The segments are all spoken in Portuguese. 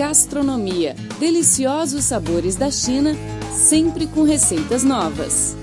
Gastronomia. Deliciosos sabores da China, sempre com receitas novas.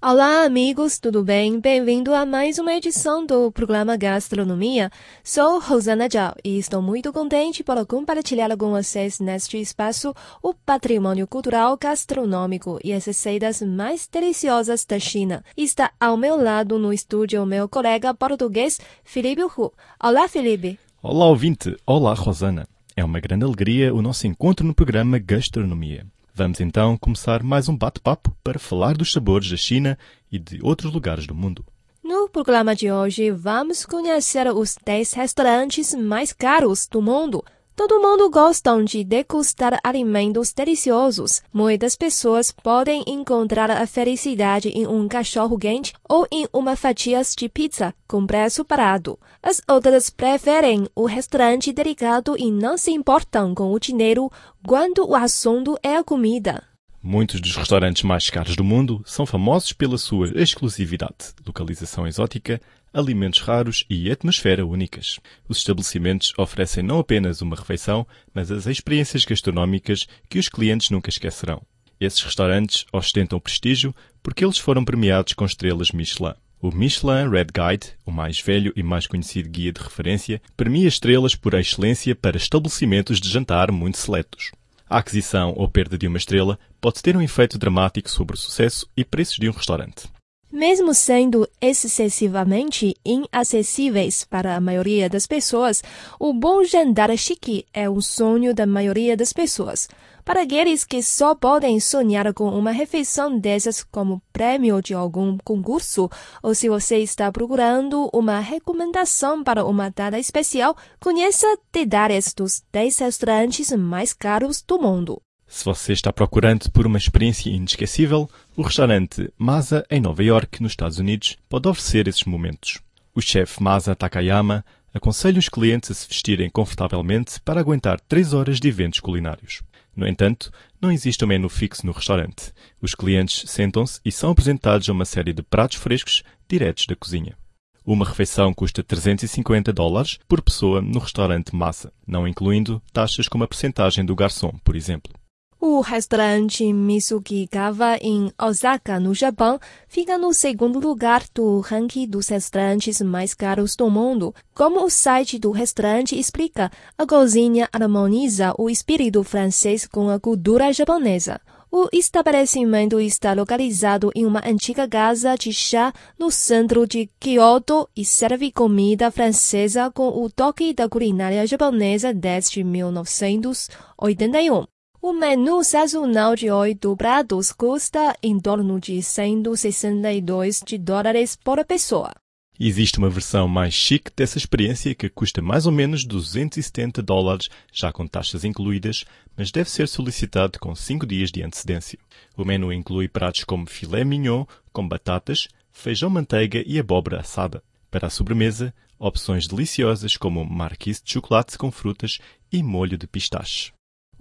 Olá, amigos, tudo bem? Bem-vindo a mais uma edição do programa Gastronomia. Sou Rosana Zhao e estou muito contente por compartilhar com vocês neste espaço o patrimônio cultural gastronômico e as receitas mais deliciosas da China. Está ao meu lado no estúdio meu colega português, Felipe Hu. Olá, Felipe. Olá, ouvinte. Olá, Rosana. É uma grande alegria o nosso encontro no programa Gastronomia. Vamos então começar mais um bate-papo para falar dos sabores da China e de outros lugares do mundo. No programa de hoje, vamos conhecer os 10 restaurantes mais caros do mundo. Todo mundo gosta de degustar alimentos deliciosos. Muitas pessoas podem encontrar a felicidade em um cachorro quente ou em uma fatia de pizza com preço parado. As outras preferem o restaurante delicado e não se importam com o dinheiro quando o assunto é a comida. Muitos dos restaurantes mais caros do mundo são famosos pela sua exclusividade, localização exótica, alimentos raros e atmosfera únicas. Os estabelecimentos oferecem não apenas uma refeição, mas as experiências gastronómicas que os clientes nunca esquecerão. Esses restaurantes ostentam prestígio porque eles foram premiados com estrelas Michelin. O Michelin Red Guide, o mais velho e mais conhecido guia de referência, premia estrelas por excelência para estabelecimentos de jantar muito seletos. A aquisição ou perda de uma estrela pode ter um efeito dramático sobre o sucesso e preços de um restaurante. Mesmo sendo excessivamente inacessíveis para a maioria das pessoas, o bom jantar chique é um sonho da maioria das pessoas. Para aqueles que só podem sonhar com uma refeição dessas como prêmio de algum concurso, ou se você está procurando uma recomendação para uma data especial, conheça detalhes dos 10 restaurantes mais caros do mundo. Se você está procurando por uma experiência inesquecível, o restaurante Masa em Nova York, nos Estados Unidos, pode oferecer esses momentos. O chefe Masa Takayama aconselha os clientes a se vestirem confortavelmente para aguentar 3 horas de eventos culinários. No entanto, não existe um menu fixo no restaurante. Os clientes sentam-se e são apresentados a uma série de pratos frescos diretos da cozinha. Uma refeição custa 350 dólares por pessoa no restaurante Masa, não incluindo taxas como a percentagem do garçom, por exemplo. O restaurante Misugigawa em Osaka, no Japão, fica no segundo lugar do ranking dos restaurantes mais caros do mundo. Como o site do restaurante explica, a cozinha harmoniza o espírito francês com a cultura japonesa. O estabelecimento está localizado em uma antiga casa de chá no centro de Kyoto e serve comida francesa com o toque da culinária japonesa desde 1981. O menu sazonal de oito pratos custa em torno de 162 de dólares por pessoa. Existe uma versão mais chique dessa experiência que custa mais ou menos 270 dólares, já com taxas incluídas, mas deve ser solicitado com 5 dias de antecedência. O menu inclui pratos como filé mignon com batatas, feijão manteiga e abóbora assada. Para a sobremesa, opções deliciosas como marquise de chocolate com frutas e molho de pistache.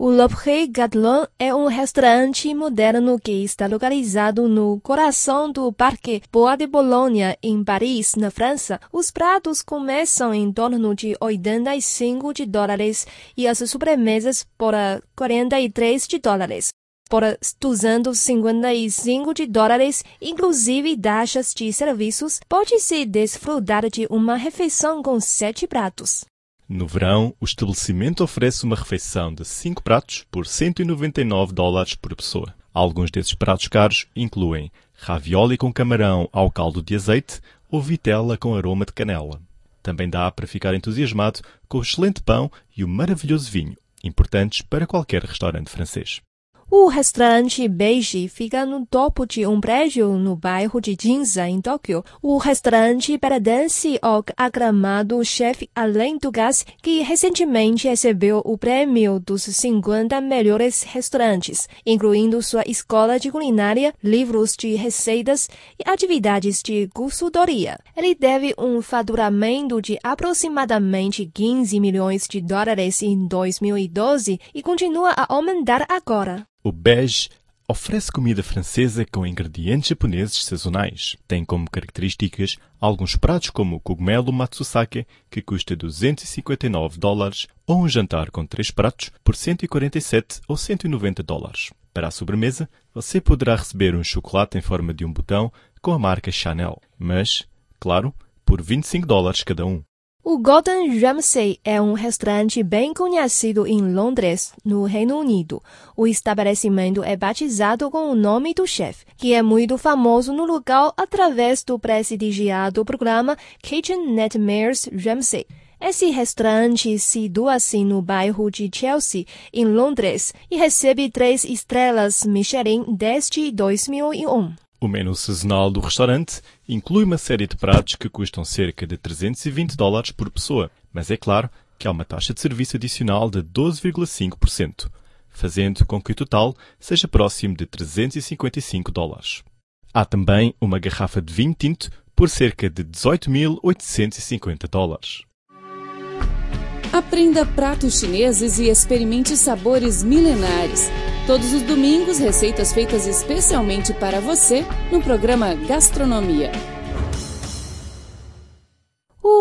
O Le Pré Gadelin é um restaurante moderno que está localizado no coração do Parque Bois de Boulogne, em Paris, na França. Os pratos começam em torno de 85 de dólares e as sobremesas por 43 de dólares. Por 255 de dólares, inclusive taxas de serviços, pode-se desfrutar de uma refeição com sete pratos. No verão, o estabelecimento oferece uma refeição de 5 pratos por 199 dólares por pessoa. Alguns desses pratos caros incluem ravioli com camarão ao caldo de azeite ou vitela com aroma de canela. Também dá para ficar entusiasmado com o excelente pão e o maravilhoso vinho, importantes para qualquer restaurante francês. O restaurante Beiji fica no topo de um prédio no bairro de Ginza, em Tóquio. O restaurante pertence ao aclamado chefe Alain Dugas, que recentemente recebeu o prêmio dos 50 melhores restaurantes, incluindo sua escola de culinária, livros de receitas e atividades de consultoria. Ele teve um faturamento de aproximadamente 15 milhões de dólares em 2012 e continua a aumentar agora. O Bege oferece comida francesa com ingredientes japoneses sazonais. Tem como características alguns pratos como o cogumelo matsusake, que custa 259 dólares, ou um jantar com três pratos por 147 ou 190 dólares. Para a sobremesa, você poderá receber um chocolate em forma de um botão com a marca Chanel, mas, claro, por 25 dólares cada um. O Gordon Ramsay é um restaurante bem conhecido em Londres, no Reino Unido. O estabelecimento é batizado com o nome do chefe, que é muito famoso no local através do prestigiado programa Kitchen Nightmares Ramsay. Esse restaurante situa-se no bairro de Chelsea, em Londres, e recebe três estrelas Michelin desde 2001. O menu sazonal do restaurante inclui uma série de pratos que custam cerca de 320 dólares por pessoa, mas é claro que há uma taxa de serviço adicional de 12,5%, fazendo com que o total seja próximo de 355 dólares. Há também uma garrafa de vinho tinto por cerca de 18.850 dólares. Aprenda pratos chineses e experimente sabores milenares. Todos os domingos, receitas feitas especialmente para você no programa Gastronomia.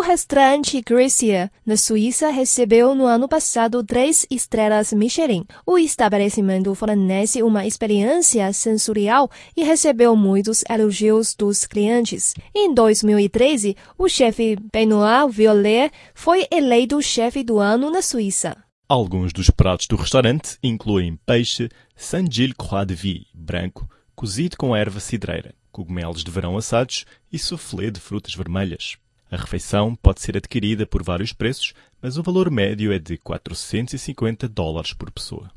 Restaurante Gracia, na Suíça, recebeu no ano passado três estrelas Michelin. O estabelecimento fornece uma experiência sensorial e recebeu muitos elogios dos clientes. Em 2013, o chefe Benoit Violet foi eleito chefe do ano na Suíça. Alguns dos pratos do restaurante incluem peixe Saint-Gilles Croix de Vie, branco, cozido com erva cidreira, cogumelos de verão assados e soufflé de frutas vermelhas. A refeição pode ser adquirida por vários preços, mas o valor médio é de 450 dólares por pessoa.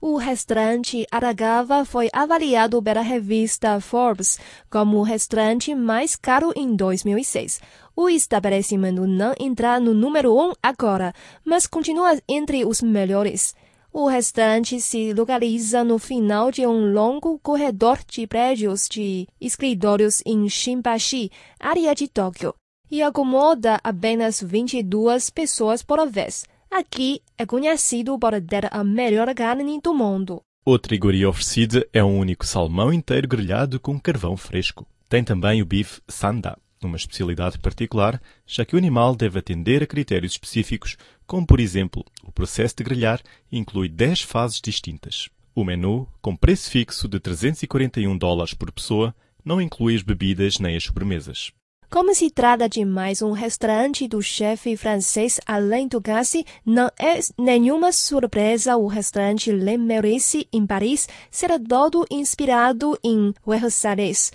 O restaurante Aragava foi avaliado pela revista Forbes como o restaurante mais caro em 2006. O estabelecimento não entra no número 1 um agora, mas continua entre os melhores. O restaurante se localiza no final de um longo corredor de prédios de escritórios em Shimbashi, área de Tóquio e acomoda apenas 22 pessoas por vez. Aqui é conhecido por ter a melhor carne do mundo. Outra iguaria oferecida é um único salmão inteiro grelhado com carvão fresco. Tem também o bife sanda, uma especialidade particular, já que o animal deve atender a critérios específicos, como por exemplo, o processo de grelhar inclui 10 fases distintas. O menu, com preço fixo de 341 dólares por pessoa, não inclui as bebidas nem as sobremesas. Como se trata de mais um restaurante do chefe francês Alain Ducasse, não é nenhuma surpresa o restaurante Le Meurice, em Paris, ser todo inspirado em Versalhes.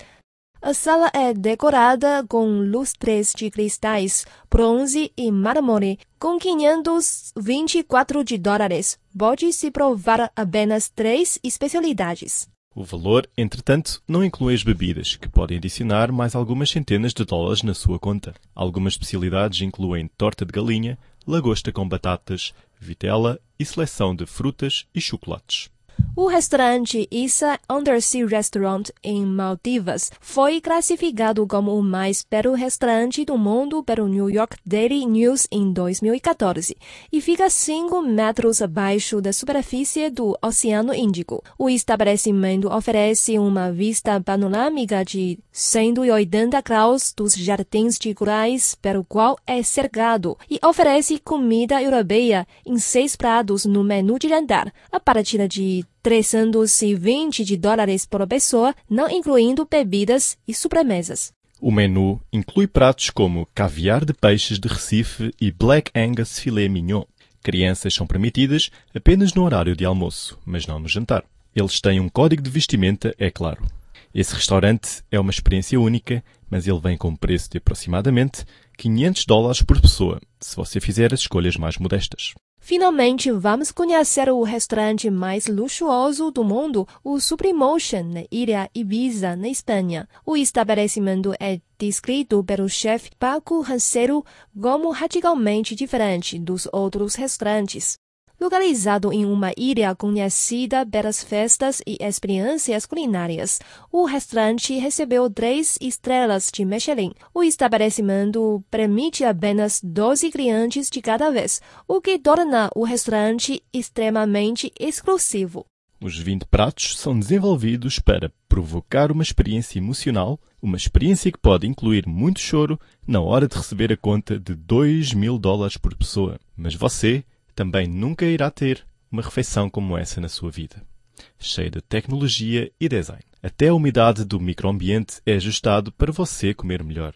A sala é decorada com lustres de cristais, bronze e mármore, com 524 de dólares. Pode-se provar apenas três especialidades. O valor, entretanto, não inclui as bebidas, que podem adicionar mais algumas centenas de dólares na sua conta. Algumas especialidades incluem torta de galinha, lagosta com batatas, vitela e seleção de frutas e chocolates. O restaurante Issa Undersea Restaurant em Maldivas foi classificado como o mais belo restaurante do mundo pelo New York Daily News em 2014 e fica 5 metros abaixo da superfície do Oceano Índico. O estabelecimento oferece uma vista panorâmica de 180 graus dos jardins de corais pelo qual é cercado e oferece comida europeia em seis pratos no menu de jantar, a partir de 320 de dólares por pessoa, não incluindo bebidas e sobremesas. O menu inclui pratos como caviar de peixes de Recife e Black Angus filé mignon. Crianças são permitidas apenas no horário de almoço, mas não no jantar. Eles têm um código de vestimenta, é claro. Esse restaurante é uma experiência única, mas ele vem com um preço de aproximadamente 500 dólares por pessoa, se você fizer as escolhas mais modestas. Finalmente, vamos conhecer o restaurante mais luxuoso do mundo, o Suprimotion, na ilha Ibiza, na Espanha. O estabelecimento é descrito pelo chefe Paco Rancero como radicalmente diferente dos outros restaurantes. Localizado em uma ilha conhecida pelas festas e experiências culinárias, o restaurante recebeu três estrelas de Michelin. O estabelecimento permite apenas 12 clientes de cada vez, o que torna o restaurante extremamente exclusivo. Os 20 pratos são desenvolvidos para provocar uma experiência emocional, uma experiência que pode incluir muito choro na hora de receber a conta de 2 mil dólares por pessoa. Mas você também nunca irá ter uma refeição como essa na sua vida. Cheia de tecnologia e design. Até a umidade do microambiente é ajustado para você comer melhor.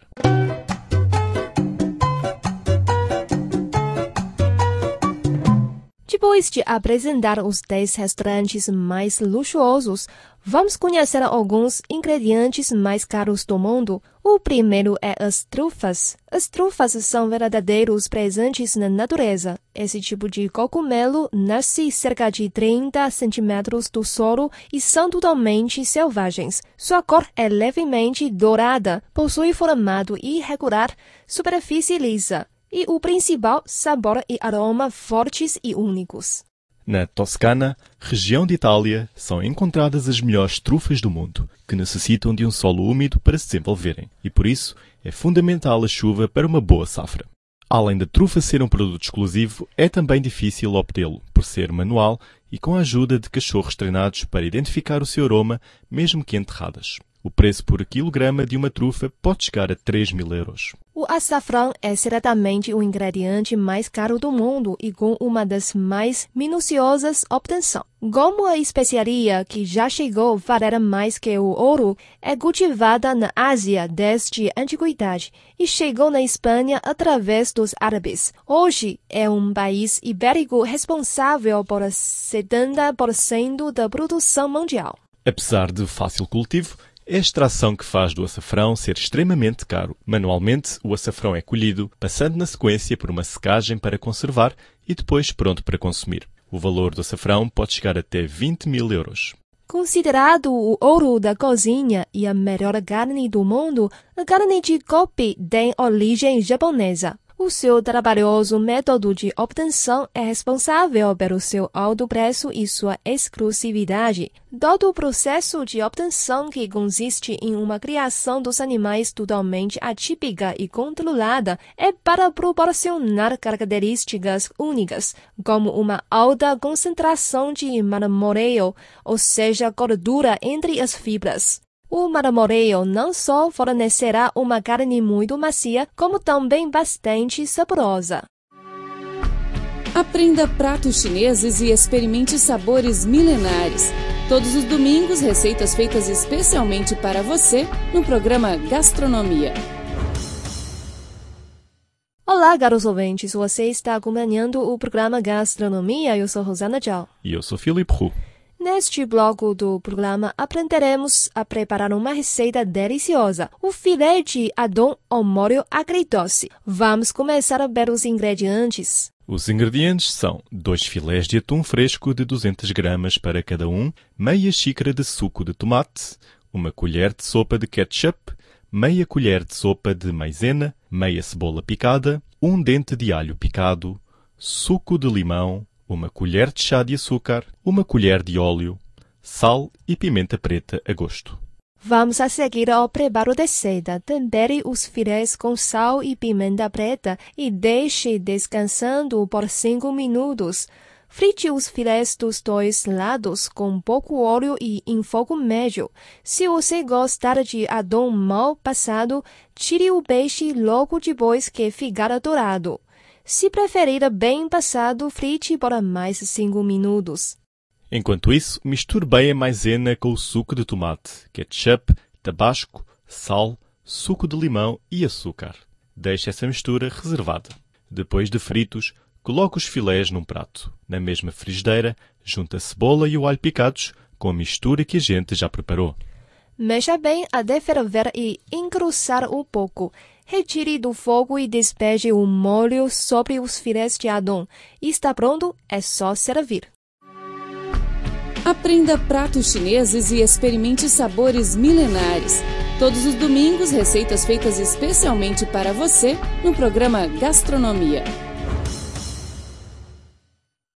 Depois de apresentar os 10 restaurantes mais luxuosos, vamos conhecer alguns ingredientes mais caros do mundo. O primeiro é as trufas. As trufas são verdadeiros presentes na natureza. Esse tipo de cogumelo nasce cerca de 30 centímetros do solo e são totalmente selvagens. Sua cor é levemente dourada, possui formato irregular, superfície lisa e o principal sabor e aroma fortes e únicos. Na Toscana, região de Itália, são encontradas as melhores trufas do mundo, que necessitam de um solo úmido para se desenvolverem, e por isso é fundamental a chuva para uma boa safra. Além da trufa ser um produto exclusivo, é também difícil obtê-lo, por ser manual e com a ajuda de cachorros treinados para identificar o seu aroma, mesmo que enterradas. O preço por quilograma de uma trufa pode chegar a 3 mil euros. O açafrão é certamente o ingrediente mais caro do mundo e com uma das mais minuciosas obtenção. Como a especiaria que já chegou valer mais que o ouro, é cultivada na Ásia desde a antiguidade e chegou na Espanha através dos árabes. Hoje é um país ibérico responsável por 70% da produção mundial. Apesar de fácil cultivo, é a extração que faz do açafrão ser extremamente caro. Manualmente, o açafrão é colhido, passando na sequência por uma secagem para conservar e depois pronto para consumir. O valor do açafrão pode chegar até 20 mil euros. Considerado o ouro da cozinha e a melhor carne do mundo, a carne de Kobe tem origem japonesa. O seu trabalhoso método de obtenção é responsável pelo seu alto preço e sua exclusividade. Todo o processo de obtenção que consiste em uma criação dos animais totalmente atípica e controlada é para proporcionar características únicas, como uma alta concentração de marmoreio, ou seja, gordura entre as fibras. O marmoreio não só fornecerá uma carne muito macia, como também bastante saborosa. Aprenda pratos chineses e experimente sabores milenares. Todos os domingos, receitas feitas especialmente para você no programa Gastronomia. Olá, caros ouvintes. Você está acompanhando o programa Gastronomia. Eu sou Rosana Zhao. E eu sou Filipe Hu. Neste bloco do programa aprenderemos a preparar uma receita deliciosa, o filé de adon ao molho agridoce. Vamos começar a ver os ingredientes. Os ingredientes são dois filés de atum fresco de 200 gramas para cada um, meia xícara de suco de tomate, uma colher de sopa de ketchup, meia colher de sopa de maizena, meia cebola picada, um dente de alho picado, suco de limão, uma colher de chá de açúcar, uma colher de óleo, sal e pimenta preta a gosto. Vamos a seguir ao preparo da receita. Tempere os filés com sal e pimenta preta e deixe descansando por 5 minutos. Frite os filés dos dois lados com pouco óleo e em fogo médio. Se você gostar de adão mal passado, tire o peixe logo depois que ficar dourado. Se preferir bem passado, frite por mais 5 minutos. Enquanto isso, misture bem a maisena com o suco de tomate, ketchup, tabasco, sal, suco de limão e açúcar. Deixe essa mistura reservada. Depois de fritos, coloque os filés num prato. Na mesma frigideira, junte a cebola e o alho picados com a mistura que a gente já preparou. Mexa bem até ferver e encruzar um pouco. Retire do fogo e despeje o molho sobre os filés de adão. Está pronto, é só servir. Aprenda pratos chineses e experimente sabores milenares. Todos os domingos, receitas feitas especialmente para você no programa Gastronomia.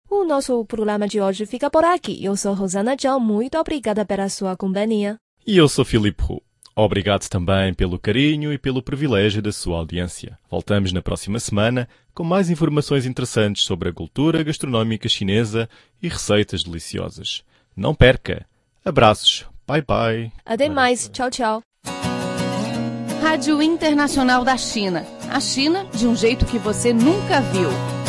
O nosso programa de hoje fica por aqui. Eu sou Rosana Zhao, muito obrigada pela sua companhia. E eu sou Filipe Hu. Obrigado também pelo carinho e pelo privilégio da sua audiência. Voltamos na próxima semana com mais informações interessantes sobre a cultura gastronómica chinesa e receitas deliciosas. Não perca! Abraços! Bye bye! Até mais! Tchau, tchau! Rádio Internacional da China. A China de um jeito que você nunca viu.